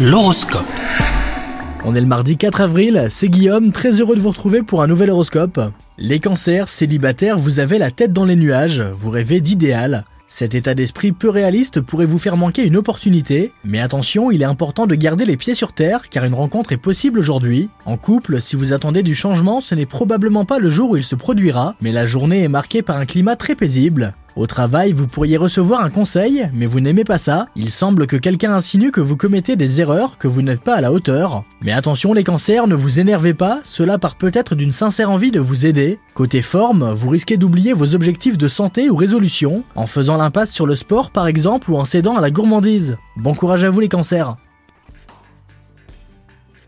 L'horoscope. On est le mardi 4 avril, c'est Guillaume, très heureux de vous retrouver pour un nouvel horoscope. Les cancers, célibataires, vous avez la tête dans les nuages, vous rêvez d'idéal. Cet état d'esprit peu réaliste pourrait vous faire manquer une opportunité, mais attention, il est important de garder les pieds sur terre car une rencontre est possible aujourd'hui. En couple, si vous attendez du changement, ce n'est probablement pas le jour où il se produira, mais la journée est marquée par un climat très paisible. Au travail, vous pourriez recevoir un conseil, mais vous n'aimez pas ça. Il semble que quelqu'un insinue que vous commettez des erreurs, que vous n'êtes pas à la hauteur. Mais attention les cancers, ne vous énervez pas, cela part peut-être d'une sincère envie de vous aider. Côté forme, vous risquez d'oublier vos objectifs de santé ou résolution, en faisant l'impasse sur le sport par exemple ou en cédant à la gourmandise. Bon courage à vous les cancers